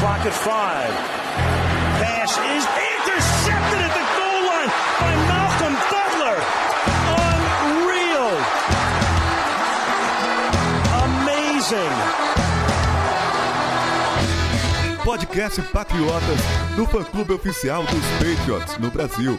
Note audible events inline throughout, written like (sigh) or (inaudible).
clock at five. Pass is intercepted at the goal line by Malcolm Butler. Unreal. Amazing. Podcast Patriotas do fã-clube oficial dos Patriots no Brasil.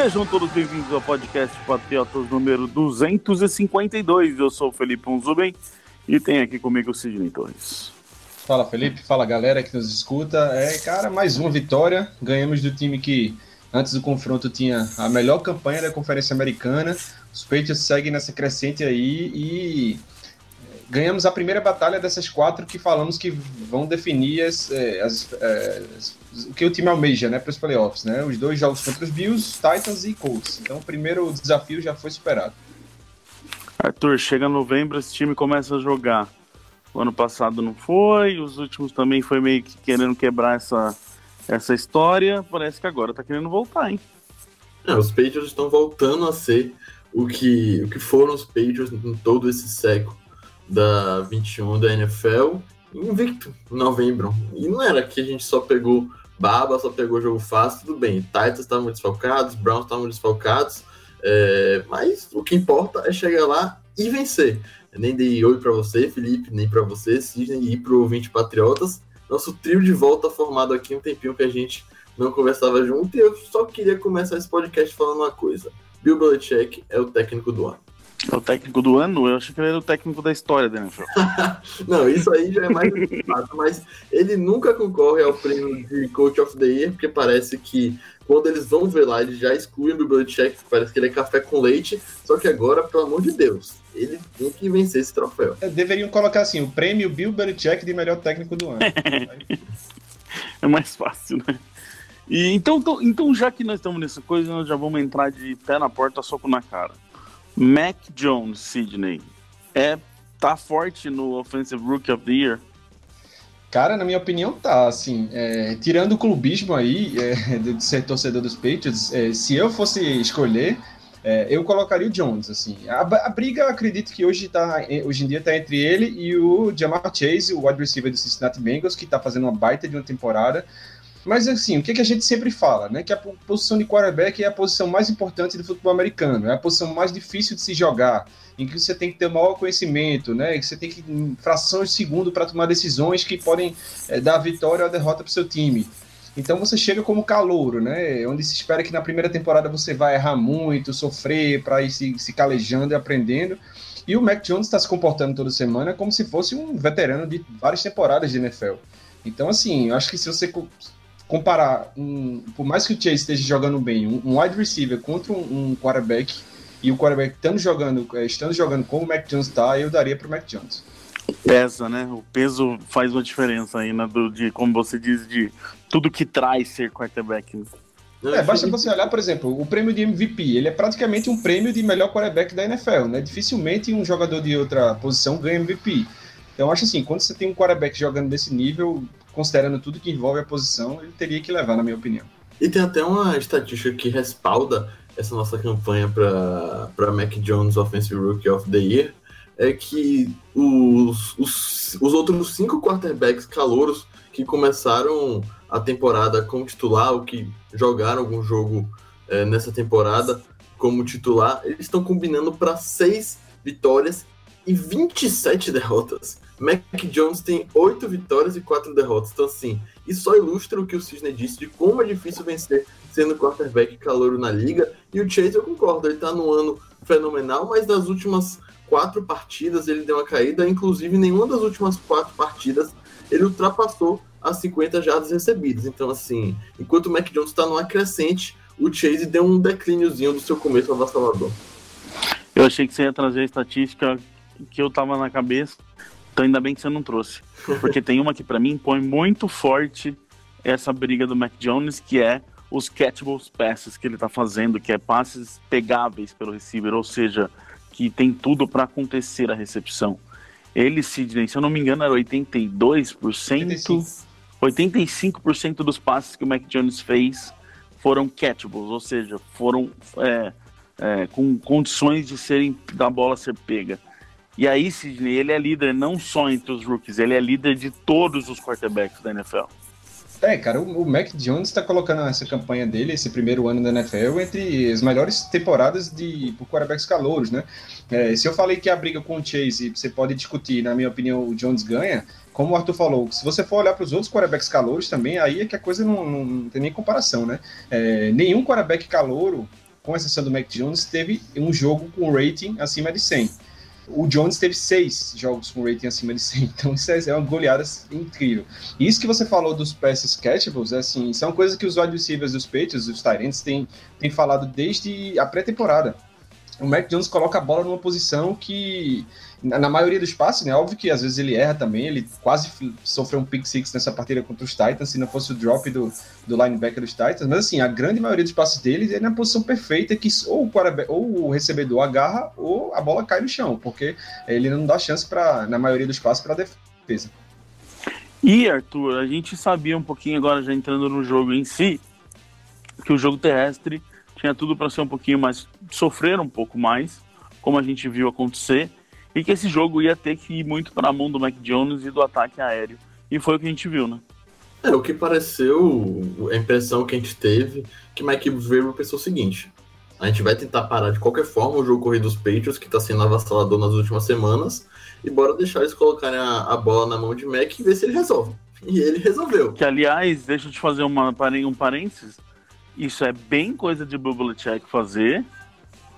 Sejam todos bem-vindos ao podcast Patriotas número 252. Eu sou o Felipe Unzuben e tem aqui comigo o Sidney Torres. Fala Felipe, fala galera que nos escuta. É, cara, mais uma vitória. Ganhamos do time que antes do confronto tinha a melhor campanha da Conferência Americana. Os Patriots seguem nessa crescente aí e ganhamos a primeira batalha dessas quatro que falamos que vão definir as, é, as, é, as, o que o time almeja né, para os playoffs. Né? Os dois jogos contra os Bills, Titans e Colts. Então o primeiro desafio já foi superado. Arthur, chega novembro, esse time começa a jogar. O ano passado não foi, os últimos também foi meio que querendo quebrar essa, essa história. Parece que agora tá querendo voltar, hein? É, os Patriots estão voltando a ser o que, o que foram os Patriots em todo esse século da 21 da NFL, invicto em novembro. E não era que a gente só pegou baba, só pegou jogo fácil, tudo bem. Titans estavam desfalcados, Browns estavam desfalcados, é, mas o que importa é chegar lá e vencer. Eu nem dei oi para você, Felipe, nem para você, Sidney, e para o ouvinte Patriotas. Nosso trio de volta formado aqui um tempinho que a gente não conversava junto e eu só queria começar esse podcast falando uma coisa. Bill Belichick é o técnico do ano. É o técnico do ano? Eu achei que ele era o técnico da história da NFL. (laughs) não, isso aí já é mais fato, mas ele nunca concorre ao prêmio de Coach of the Year, porque parece que quando eles vão ver lá, eles já excluem o Belichick, parece que ele é café com leite, só que agora, pelo amor de Deus, ele tem que vencer esse troféu. É, deveriam colocar assim, o prêmio Bill Belichick de melhor técnico do ano. (laughs) é mais fácil, né? E então, então, então, já que nós estamos nessa coisa, nós já vamos entrar de pé na porta, soco na cara. Mac Jones, Sidney, é, tá forte no Offensive Rookie of the Year? Cara, na minha opinião, tá. Assim, é, tirando o clubismo aí é, de ser torcedor dos Patriots, é, se eu fosse escolher, é, eu colocaria o Jones. Assim, a, a, briga, acredito que hoje, tá, hoje em dia está entre ele e o Jamar Chase, o wide receiver do Cincinnati Bengals, que está fazendo uma baita de uma temporada. Mas assim, o que, que a gente sempre fala, né? Que a posição de quarterback é a posição mais importante do futebol americano, é a posição mais difícil de se jogar, em que você tem que ter o maior conhecimento, né? Que você tem que frações de segundo para tomar decisões que podem é, dar vitória ou derrota para o seu time. Então você chega como calouro, né? Onde se espera que na primeira temporada você vai errar muito, sofrer para ir se, se calejando e aprendendo. E o Mac Jones está se comportando toda semana como se fosse um veterano de várias temporadas de NFL. Então, assim, eu acho que se você comparar, um, por mais que o Chase esteja jogando bem, um, um wide receiver contra um, um, quarterback, e o quarterback estando jogando, eh, estando jogando como o Mac Jones está, eu daria para o Mac Jones. Pesa, né? O peso faz uma diferença aí, né? Do, de, como você diz, de tudo que traz ser quarterback. Né? É, basta você olhar, por exemplo, o prêmio de MVP, ele é praticamente um prêmio de melhor quarterback da NFL, né? Dificilmente um jogador de outra posição ganha MVP. Então, acho assim, quando você tem um quarterback jogando desse nível, considerando tudo que envolve a posição, ele teria que levar, na minha opinião. E tem até uma estatística que respalda essa nossa campanha para Mac Jones Offensive Rookie of the Year, é que os, os, os outros cinco quarterbacks calouros que começaram a temporada como titular, ou que jogaram algum jogo é, nessa temporada como titular, eles estão combinando para seis vitórias e 27 derrotas. Mac Jones tem 8 vitórias e 4 derrotas. Então, assim, isso só ilustra o que o Cisne disse de como é difícil vencer sendo quarterback calouro na liga. E o Chase, eu concordo, ele tá num ano fenomenal, mas nas últimas quatro partidas ele deu uma caída. Inclusive, nenhuma das últimas quatro partidas ele ultrapassou as 50 jardas recebidas. Então, assim, enquanto o Mac Jones está numa crescente, o Chase deu um declíniozinho do seu começo avassalador. Eu achei que você ia trazer a estatística que eu tava na cabeça. Então ainda bem que você não trouxe. Porque tem uma que para mim põe muito forte essa briga do Mac Jones, que é os catchable passes que ele tá fazendo, que é passes pegáveis pelo receiver, ou seja, que tem tudo para acontecer a recepção. Ele, Sidney, se eu não me engano, era 82%, 85%, 85% dos passes que o Mac Jones fez foram catchables, ou seja, foram é, é, com condições de serem da bola ser pega. E aí, Sidney, ele é líder não só entre os rookies, ele é líder de todos os quarterbacks da NFL. É, cara, o, Mac Jones está colocando essa campanha dele, esse primeiro ano da NFL, entre as melhores temporadas de por quarterbacks calouros, né? É, se eu falei que a briga com o Chase, você pode discutir, na minha opinião, o Jones ganha, como o Arthur falou, se você for olhar para os outros quarterbacks calouros também, aí é que a coisa não, não, não tem nem comparação, né? É, nenhum quarterback calouro, com exceção do Mac Jones, teve um jogo com rating acima de 100. O Jones teve seis jogos com rating acima de 100, (laughs) então isso é uma goleada incrível. E isso que você falou dos passes catchables, é assim, são coisas que os wide receivers dos Patriots, os Tyrants, têm, têm falado desde a pré-temporada. O Mac Jones coloca a bola numa posição que na maioria dos passes, né? Óbvio que às vezes ele erra também. Ele quase sofreu um pick six nessa partida contra os Titans, se não fosse o drop do, do linebacker dos Titans. Mas assim, a grande maioria dos passes dele é na posição perfeita que ou o, ou o recebedor agarra ou a bola cai no chão, porque ele não dá chance para na maioria dos passes para defesa. E Arthur, a gente sabia um pouquinho agora já entrando no jogo em si que o jogo terrestre tinha tudo para ser um pouquinho mais sofrer um pouco mais, como a gente viu acontecer e que esse jogo ia ter que ir muito para a mão do Mac Jones e do ataque aéreo. E foi o que a gente viu, né? É, o que pareceu, a impressão que a gente teve, que Mike Vrabel pensou o seguinte, a gente vai tentar parar de qualquer forma o jogo corrido dos Patriots, que está sendo avassalador nas últimas semanas, e bora deixar eles colocarem a, a, bola na mão de Mac e ver se ele resolve. E ele resolveu. Que, aliás, deixa eu te fazer uma, um parênteses, isso é bem coisa de Bubble-Check fazer,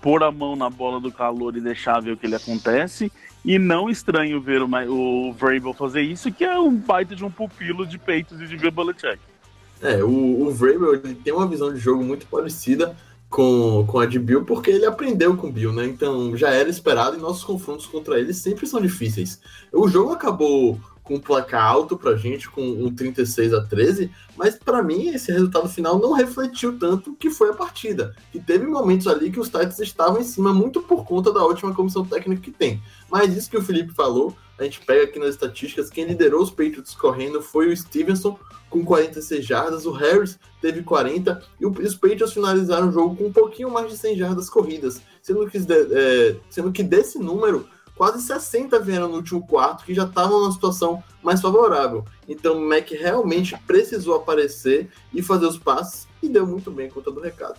pôr a mão na bola do calor e deixar ver o que ele acontece. E não estranho ver o, o Vrabel fazer isso, que é um baita de um pupilo de peitos e de Belichick. É, o, o Vrabel ele tem uma visão de jogo muito parecida com, com a de Bill, porque ele aprendeu com Bill, né? Então já era esperado e nossos confrontos contra ele sempre são difíceis. O jogo acabou com um placar alto pra gente, com um 36 a 13, mas para mim esse resultado final não refletiu tanto que foi a partida. E teve momentos ali que os Titans estavam em cima muito por conta da ótima comissão técnica que tem. Mas isso que o Felipe falou, a gente pega aqui nas estatísticas, quem liderou os Patriots correndo foi o Stevenson com 46 jardas, o Harris teve 40 e os Patriots finalizaram o jogo com um pouquinho mais de 100 jardas corridas, sendo que, é, sendo que desse número quase 60 vieram no último quarto, que já estavam numa situação mais favorável. Então o Mac realmente precisou aparecer e fazer os passes e deu muito bem conta do recado.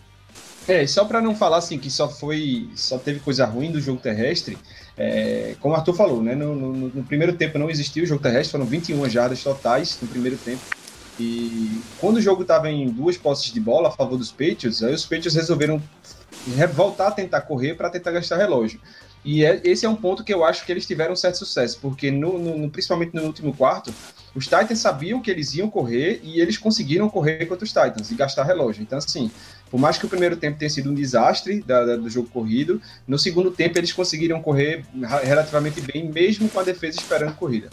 É, só para não falar assim que só foi, só teve coisa ruim do jogo terrestre, é, como o Arthur falou, né, no, no, no, primeiro tempo não existiu o jogo terrestre, foram 21 jardas totais no primeiro tempo. E quando o jogo estava em duas posses de bola a favor dos Patriots, aí os Patriots resolveram voltar a tentar correr para tentar gastar relógio. E é, esse é um ponto que eu acho que eles tiveram um certo sucesso, porque no, no, principalmente no último quarto, os Titans sabiam que eles iam correr e eles conseguiram correr contra os Titans e gastar relógio. Então, assim, por mais que o primeiro tempo tenha sido um desastre da, da, do jogo corrido, no segundo tempo eles conseguiram correr relativamente bem, mesmo com a defesa esperando corrida.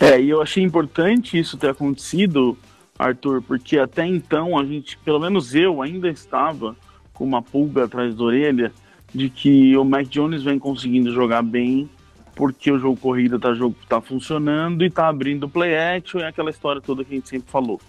É, e eu achei importante isso ter acontecido, Arthur, porque até então a gente, pelo menos eu, ainda estava com uma pulga atrás da orelha de que o Mac Jones vem conseguindo jogar bem porque o jogo corrida tá, jogo, tá funcionando e tá abrindo play action e aquela história toda que a gente sempre falou.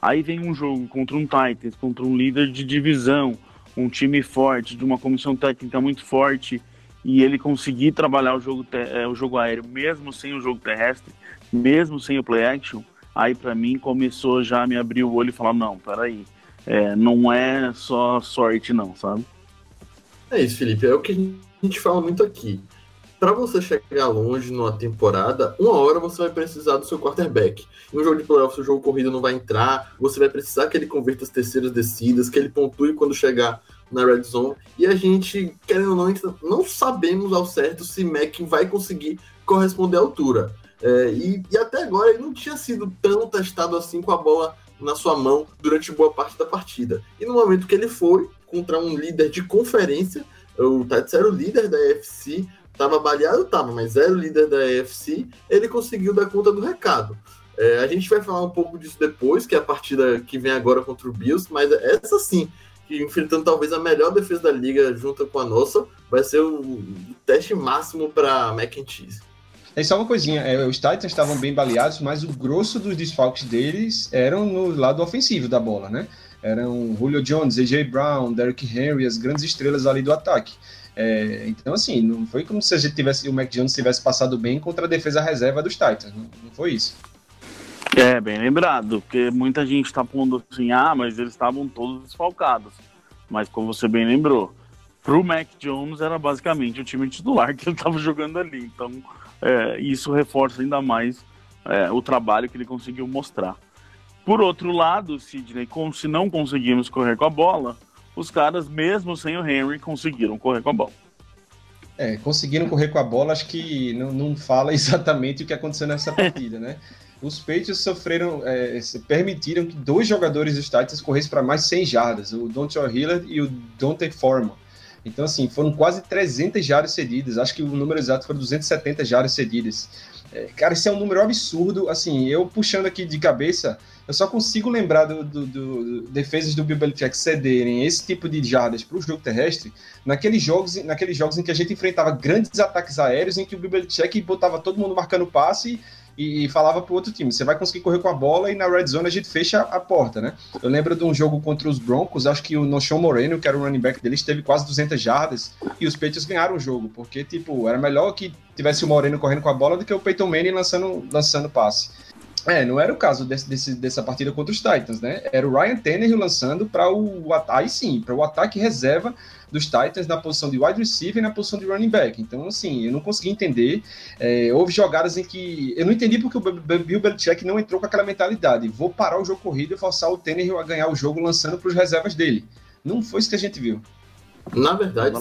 Aí vem um jogo contra um Titans, contra um líder de divisão, um time forte, de uma comissão técnica muito forte, e ele conseguir trabalhar o jogo, é, o jogo aéreo mesmo sem o jogo terrestre, mesmo sem o play action, aí para mim começou já a me abrir o olho e falar, não, peraí, é, não é só sorte não, sabe? É isso, Felipe. É o que a gente fala muito aqui. Para você chegar longe numa temporada, uma hora você vai precisar do seu quarterback. Um jogo de playoffs, o jogo corrido não vai entrar, você vai precisar que ele converta as terceiras descidas, que ele pontue quando chegar na red zone. E a gente, querendo ou não, não sabemos ao certo se Mac vai conseguir corresponder à altura. É, e, e, até agora ele não tinha sido tão testado assim com a bola na sua mão durante boa parte da partida. E no momento que ele foi, contra um líder de conferência. O Titans era o líder da AFC, estava baleado, tava, mas era o líder da AFC. Ele conseguiu dar conta do recado. É, a gente vai falar um pouco disso depois, que é a partida que vem agora contra o Bills, mas essa sim que enfrentando talvez a melhor defesa da liga junto com a nossa, vai ser o teste máximo para Mac. É só uma coisinha, é, os Titans estavam bem baleados, mas o grosso dos desfalques deles eram no lado ofensivo da bola, né? Eram Julio Jones, AJ Brown, Derrick Henry, as grandes estrelas ali do ataque. É, então, assim, não foi como se a gente tivesse, o Mac Jones tivesse passado bem contra a defesa reserva dos Titans. Não, não foi isso. É, bem lembrado, porque muita gente está pondo assim, ah, mas eles estavam todos desfalcados. Mas como você bem lembrou, pro Mac Jones era basicamente o time titular (laughs) que ele estava jogando ali. Então, é, isso reforça ainda mais é, o trabalho que ele conseguiu mostrar. Por outro lado, Sidney, como se não conseguimos correr com a bola, os caras, mesmo sem o Henry, conseguiram correr com a bola. É, conseguiram correr com a bola, acho que não, não fala (laughs) exatamente o que aconteceu nessa partida, né? Os Patriots sofreram, é, permitiram que dois jogadores dos Titans corressem para mais 100 jardas, o Donta Hillard e o Dante Foreman. Então, assim, foram quase 300 jardas cedidas, acho que o número exato foi 270 jardas cedidas. É, cara, esse é um número absurdo, assim, eu puxando aqui de cabeça, eu só consigo lembrar do, do, do defesas do Bill Belichick cederem esse tipo de jardas para o jogo terrestre naqueles jogos, naqueles jogos em que a gente enfrentava grandes ataques aéreos, em que o Bill Belichick botava todo mundo marcando passe e falava para o outro time: você vai conseguir correr com a bola e na red zone a gente fecha a porta, né? Eu lembro de um jogo contra os Broncos, acho que o Noshon Moreno, que era o running back deles, teve quase 200 jardas e os Patriots ganharam o jogo, porque, tipo, era melhor que tivesse o Moreno correndo com a bola do que o Peyton Manning lançando, lançando passe. É, não era o caso desse, desse, dessa partida contra os Titans, né? Era o Ryan Tannehill lançando para o aí sim, para o ataque reserva dos Titans na posição de wide receiver e na posição de running back. Então, assim, eu não consegui entender. É, houve jogadas em que eu não entendi porque o Bill Belichick não entrou com aquela mentalidade. Vou parar o jogo corrido e forçar o Tannehill a ganhar o jogo lançando para os reservas dele. Não foi isso que a gente viu. Na verdade,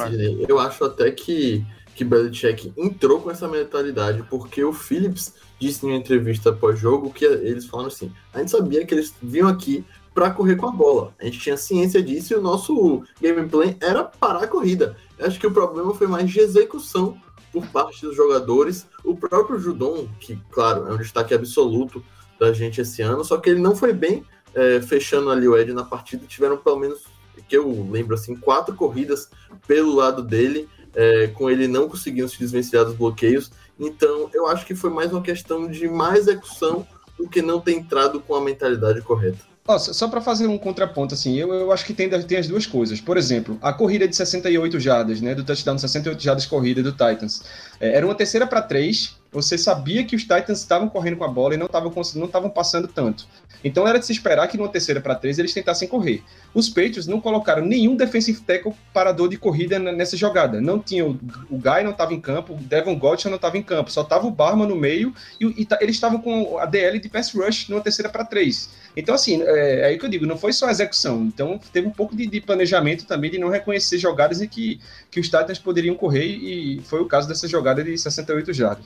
eu acho até que que Belichick entrou com essa mentalidade, porque o Phillips disse em uma entrevista pós-jogo que eles falaram assim: a gente sabia que eles vinham aqui para correr com a bola. A gente tinha ciência disso e o nosso gameplay era parar a corrida. Eu acho que o problema foi mais de execução por parte dos jogadores. O próprio Judon, que, claro, é um destaque absoluto da gente esse ano, só que ele não foi bem é, fechando ali o Ed na partida. Tiveram pelo menos, que eu lembro assim, quatro corridas pelo lado dele é, com ele não conseguindo se desvencilhar dos bloqueios. Então, eu acho que foi mais uma questão de má execução do que não ter entrado com a mentalidade correta. Nossa, só para fazer um contraponto, assim, eu, eu acho que tem, tem as duas coisas. Por exemplo, a corrida de 68 jardas, né, do touchdown de 68 jardas corrida do Titans. É, era uma terceira para três, você sabia que os Titans estavam correndo com a bola e não estavam não estavam passando tanto. Então era de se esperar que numa terceira para três eles tentassem correr. Os Patriots não colocaram nenhum defensive tackle parador de corrida nessa jogada. Não tinha o, o Guy não estava em campo, o Devon Gotcha não estava em campo, só estava o Barman no meio e, e eles estavam com a DL de pass rush numa terceira para três. Então assim, é, é, aí que eu digo, não foi só execução. Então teve um pouco de, de planejamento também de não reconhecer jogadas em que, que os Titans poderiam correr e foi o caso dessa jogada de 68 jardas.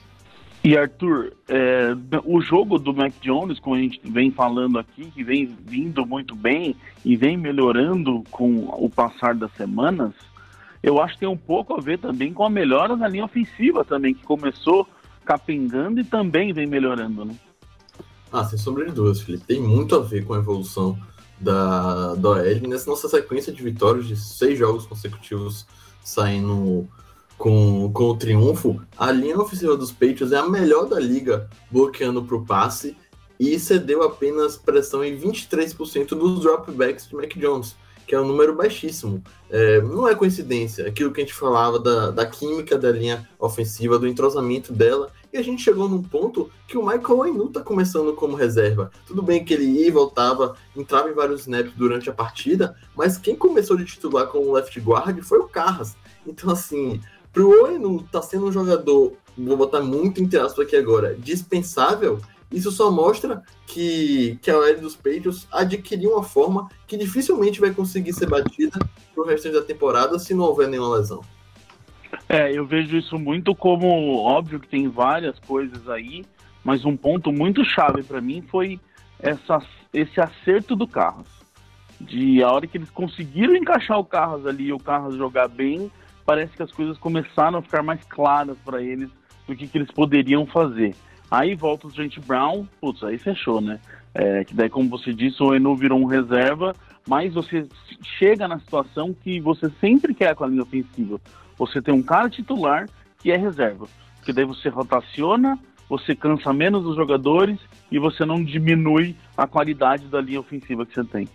E Arthur, é, o jogo do Mac Jones, como a gente vem falando aqui, que vem vindo muito bem e vem melhorando com o passar das semanas, eu acho que tem um pouco a ver também com a melhora na linha ofensiva também, que começou capengando e também vem melhorando, né? Ah, sem sombra de dúvidas, Felipe. Tem muito a ver com a evolução da, da OL nessa nossa sequência de vitórias de seis jogos consecutivos saindo com, com o triunfo, a linha ofensiva dos Patriots é a melhor da liga bloqueando para o passe e cedeu apenas pressão em 23% dos dropbacks de Mac Jones, que é um número baixíssimo. É, não é coincidência, aquilo que a gente falava da, da química da linha ofensiva, do entrosamento dela, e a gente chegou num ponto que o Michael Ainu está começando como reserva. Tudo bem que ele ia e voltava, entrava em vários snaps durante a partida, mas quem começou de titular como left guard foi o Carras. Então, assim, Pro Oenu tá sendo um jogador, vou botar muito entre aspas aqui agora, dispensável, isso só mostra que, que a OL dos Patriots adquiriu uma forma que dificilmente vai conseguir ser batida pro restante da temporada se não houver nenhuma lesão. É, eu vejo isso muito como óbvio que tem várias coisas aí, mas um ponto muito chave para mim foi essa, esse acerto do Carros. De a hora que eles conseguiram encaixar o Carros ali e o Carros jogar bem, parece que as coisas começaram a ficar mais claras para eles do que, que eles poderiam fazer. Aí volta o Trent Brown, putz, aí fechou, né? É, que daí, como você disse, o Enu virou um reserva, mas você chega na situação que você sempre quer com a linha ofensiva. Você tem um cara titular que é reserva, porque daí você rotaciona, você cansa menos os jogadores e você não diminui a qualidade da linha ofensiva que você tem.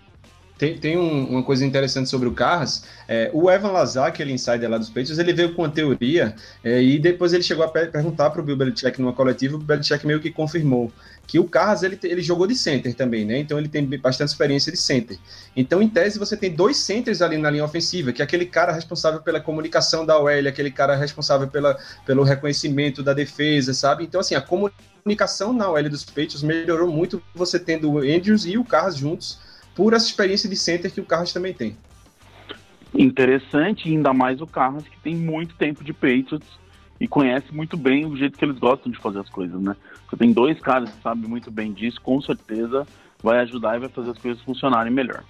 Tem, tem um, uma coisa interessante sobre o Carras. É, o Evan Lazar, aquele insider lá dos Patriots, ele veio com uma teoria é, e depois ele chegou a perguntar para o Bill Belichick numa coletiva. O Belichick meio que confirmou que o Carras ele, ele jogou de center também, né? Então ele tem bastante experiência de center. Então, em tese, você tem dois centers ali na linha ofensiva, que é aquele cara responsável pela comunicação da OL, aquele cara responsável pela, pelo reconhecimento da defesa, sabe? Então, assim, a comunicação na OL dos Patriots melhorou muito você tendo o Andrews e o Carras juntos por essa experiência de center que o Carlos também tem. Interessante, ainda mais o Carlos, que tem muito tempo de Patriots e conhece muito bem o jeito que eles gostam de fazer as coisas, né? Você tem dois caras que sabem muito bem disso, com certeza vai ajudar e vai fazer as coisas funcionarem melhor.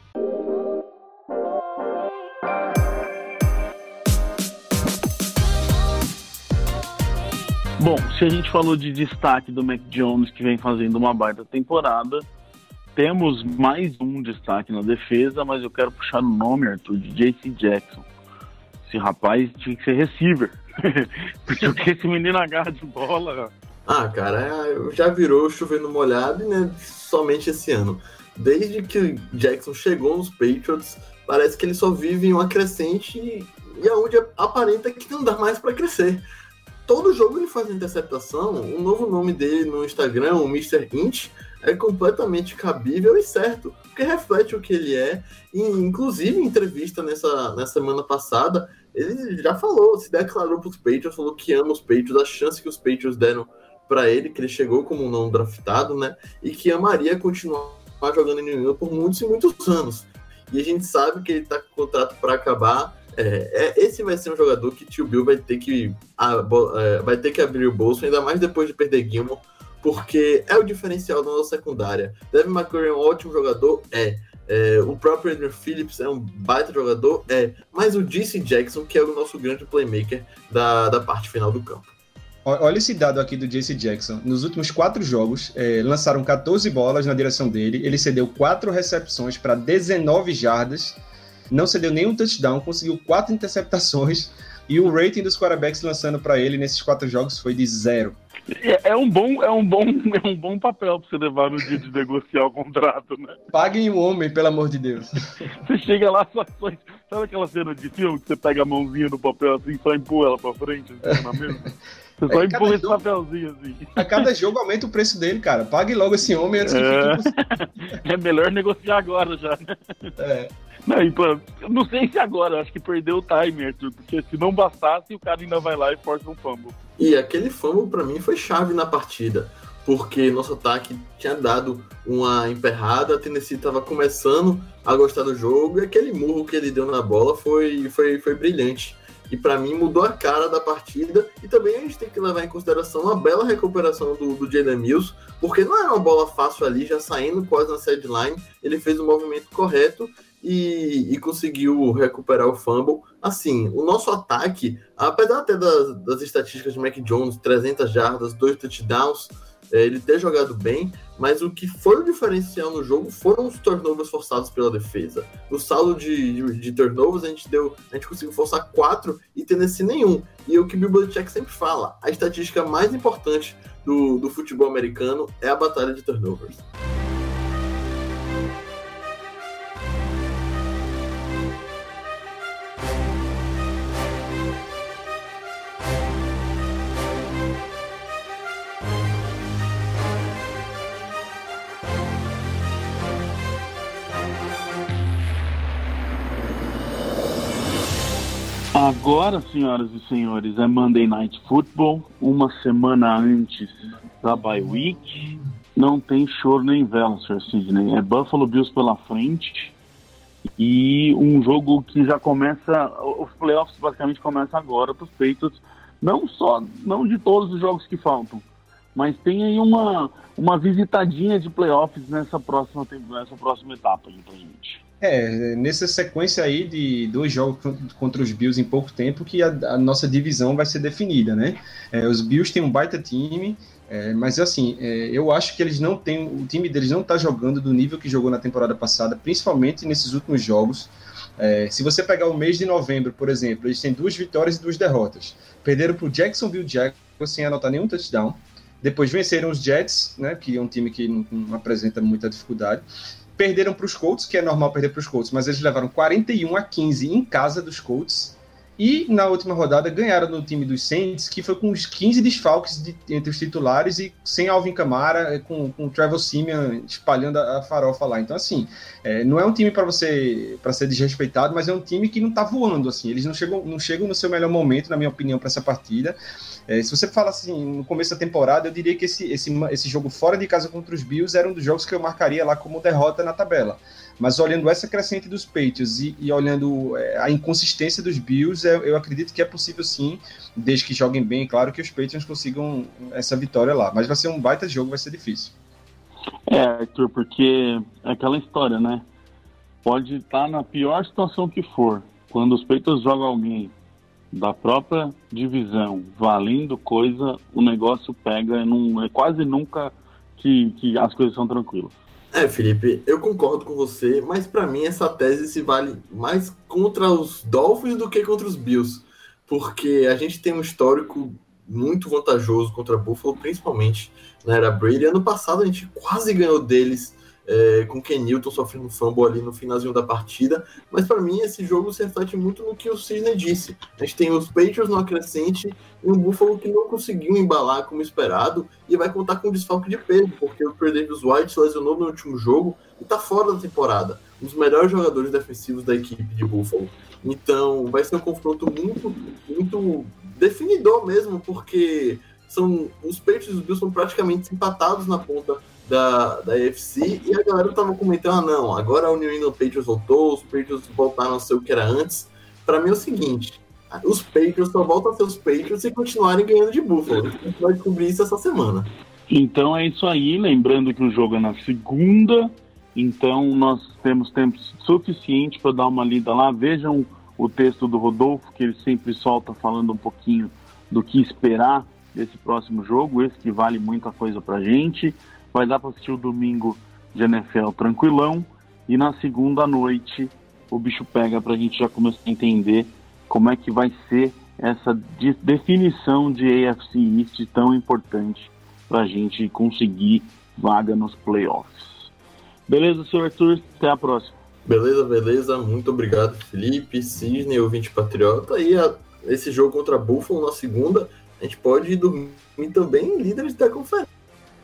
Bom, se a gente falou de destaque do Mac Jones, que vem fazendo uma baita temporada, temos mais um destaque na defesa, mas eu quero puxar o nome, Arthur, de JC Jackson. Esse rapaz tinha que ser receiver. (laughs) Porque o que esse menino agarra de bola. Ah, cara, é, já virou chovendo molhado, né? Somente esse ano. Desde que Jackson chegou nos Patriots, parece que ele só vive em uma crescente e, aonde aparenta que não dá mais para crescer. Todo jogo ele faz interceptação. O novo nome dele no Instagram, o Mr. Inch, é completamente cabível e certo, porque reflete o que ele é. E, inclusive, em entrevista nessa, nessa semana passada, ele já falou, se declarou para os Patriots, falou que ama os Patriots, a chance que os Patriots deram para ele, que ele chegou como um não draftado, né? E que amaria continuar jogando em New York por muitos e muitos anos. E a gente sabe que ele está com o contrato para acabar. É, é, esse vai ser um jogador que tio Bill vai ter que, a, é, vai ter que abrir o bolso, ainda mais depois de perder Gilmore porque é o diferencial da nossa secundária. Devin McCurry é um ótimo jogador? É. é o próprio Andrew Phillips é um baita jogador? É. Mas o DC Jackson, que é o nosso grande playmaker da, da parte final do campo. Olha esse dado aqui do JC Jackson. Nos últimos quatro jogos, é, lançaram 14 bolas na direção dele. Ele cedeu quatro recepções para 19 jardas. Não cedeu nenhum touchdown, conseguiu quatro interceptações. (laughs) E o rating dos quarterbacks lançando para ele nesses quatro jogos foi de zero. É, é, um bom, é um bom, (laughs) é um bom papel para você levar no dia de negociar o contrato, né? Paguem o homem, pelo amor de Deus. (laughs) Você chega lá, só, só, sabe aquela cena de filme que você pega a mãozinha no papel assim, só empurra ela para frente, assim, na mesa? Você só é, empurra esse jogo, papelzinho assim. A cada jogo aumenta o preço dele, cara. Pague logo esse homem antes é... que fique É melhor negociar agora já, né? É. Não, e, pô, não sei se agora, acho que perdeu o timer, porque se não bastasse, o cara ainda vai lá e força um fumble. E aquele fumble para mim foi chave na partida, porque nosso ataque tinha dado uma emperrada, a Tennessee estava começando a gostar do jogo e aquele murro que ele deu na bola foi, foi, foi brilhante. E para mim mudou a cara da partida. E também a gente tem que levar em consideração a bela recuperação do, do Jalen Mills, porque não era uma bola fácil ali, já saindo quase na sideline. Ele fez o movimento correto e, e, conseguiu recuperar o fumble. Assim, o nosso ataque, apesar até das, das estatísticas de Mac Jones, 300 jardas, dois touchdowns, é, ele ter jogado bem, mas o que foi o diferencial no jogo foram os turnovers forçados pela defesa. No saldo de, de, turnovers, a gente deu, a gente conseguiu forçar quatro e Tennessee nenhum. E é o que Bill Belichick sempre fala, a estatística mais importante do, do futebol americano é a batalha de turnovers. Agora, senhoras e senhores, é Monday Night Football, uma semana antes da bye week. Não tem choro nem vela, Sr. Sidney. É Buffalo Bills pela frente e um jogo que já começa, os playoffs basicamente começam agora para os Patriots, não só, não de todos os jogos que faltam, mas tem aí uma, uma visitadinha de playoffs nessa próxima, nessa próxima etapa para gente. É, nessa sequência aí de dois jogos contra os Bills em pouco tempo que a, a nossa divisão vai ser definida, né? É, os Bills têm um baita time, É, mas assim, é, eu acho que eles não têm. O time deles não está jogando do nível que jogou na temporada passada, principalmente nesses últimos jogos. É, se você pegar o mês de novembro, por exemplo, eles têm duas vitórias e duas derrotas. Perderam para o Jacksonville Jaguars sem anotar nenhum touchdown. Depois venceram os Jets, né, que é um time que não, não apresenta muita dificuldade. Perderam para os Colts, que é normal perder para os Colts, mas eles levaram 41 a 15 em casa dos Colts. E na última rodada ganharam no time dos Saints, que foi com os 15 desfalques de, entre os titulares e sem Alvin Kamara, é, com, com o Trevor Simeon espalhando a, a farofa lá. Então, assim, é, não é um time para você para ser desrespeitado, mas é um time que não tá voando. assim. Eles não chegam, não chegam no seu melhor momento, na minha opinião, para essa partida. É, se você fala assim, no começo da temporada, eu diria que esse, esse, esse jogo fora de casa contra os Bills era um dos jogos que eu marcaria lá como derrota na tabela. Mas olhando essa crescente dos Patriots e, e olhando é, a inconsistência dos Bills, eu, eu, acredito que é possível sim, desde que joguem bem, claro que os Patriots consigam essa vitória lá. Mas vai ser um baita jogo, vai ser difícil. É, Arthur, porque é aquela história, né? Pode estar na pior situação que for. Quando os Patriots jogam alguém da própria divisão valendo coisa, o negócio pega, não, é quase nunca que, que as coisas são tranquilas. É, Felipe, eu concordo com você, mas para mim essa tese se vale mais contra os Dolphins do que contra os Bills, porque a gente tem um histórico muito vantajoso contra Buffalo, principalmente na era Brady. Ano passado a gente quase ganhou deles é, com Ken Newton sofrendo fumble ali no finalzinho da partida. Mas para mim esse jogo se reflete muito no que o Sidney disse. A gente tem os Patriots no acrescente e um Buffalo que não conseguiu embalar como esperado e vai contar com um desfalque de peso, porque o Davis White se lesionou no último jogo e está fora da temporada. Um dos melhores jogadores defensivos da equipe de Buffalo. Então vai ser um confronto muito, muito definidor mesmo, porque são os Patriots e os Bills são praticamente empatados na ponta da, da UFC e a galera tava comentando, ah, não, agora o New England Patriots voltou, os Patriots voltaram a ser o que era antes. Para mim é o seguinte, os Patriots só voltam a ser os Patriots e continuarem ganhando de Buffalo. A gente vai descobrir isso essa semana. Então é isso aí, lembrando que o jogo é na segunda, então nós temos tempo suficiente para dar uma lida lá. Vejam o texto do Rodolfo, que ele sempre solta falando um pouquinho do que esperar desse próximo jogo, esse que vale muita coisa pra gente. Vai dar para assistir o domingo de NFL tranquilão. E na segunda noite o bicho pega para a gente já começar a entender como é que vai ser essa de definição de AFC East tão importante para a gente conseguir vaga nos playoffs. Beleza, senhor Arthur? Até a próxima. Beleza, beleza. Muito obrigado, Felipe, Cisne, ouvinte patriota. E a, esse jogo contra Buffalo na segunda, a gente pode dormir também líderes da conferência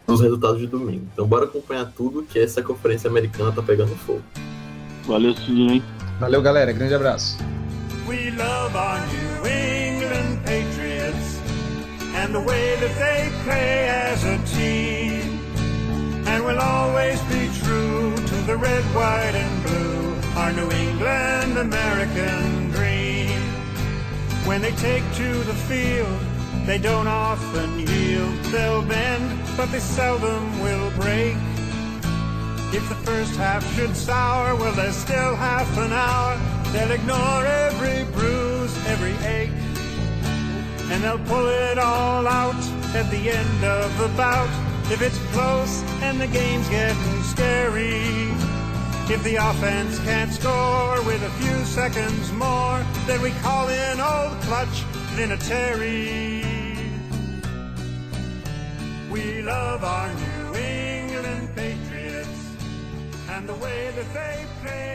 nos resultados de domingo. Então bora acompanhar tudo que essa conferência americana tá pegando fogo. Valeu, Sidney. Valeu, galera. Grande abraço. We love our New England Patriots and the way that they play as a team. And we'll always be true to the red, white, and blue, our New England American dream. When they take to the field, they don't often yield. They'll bend but they seldom will break. If the first half should sour, well, there's still half an hour. They'll ignore every bruise, every ache, and they'll pull it all out at the end of the bout. If it's close and the game's getting scary, if the offense can't score with a few seconds more, then we call in old clutch Vinatieri. We love our New England Patriots and the way that they play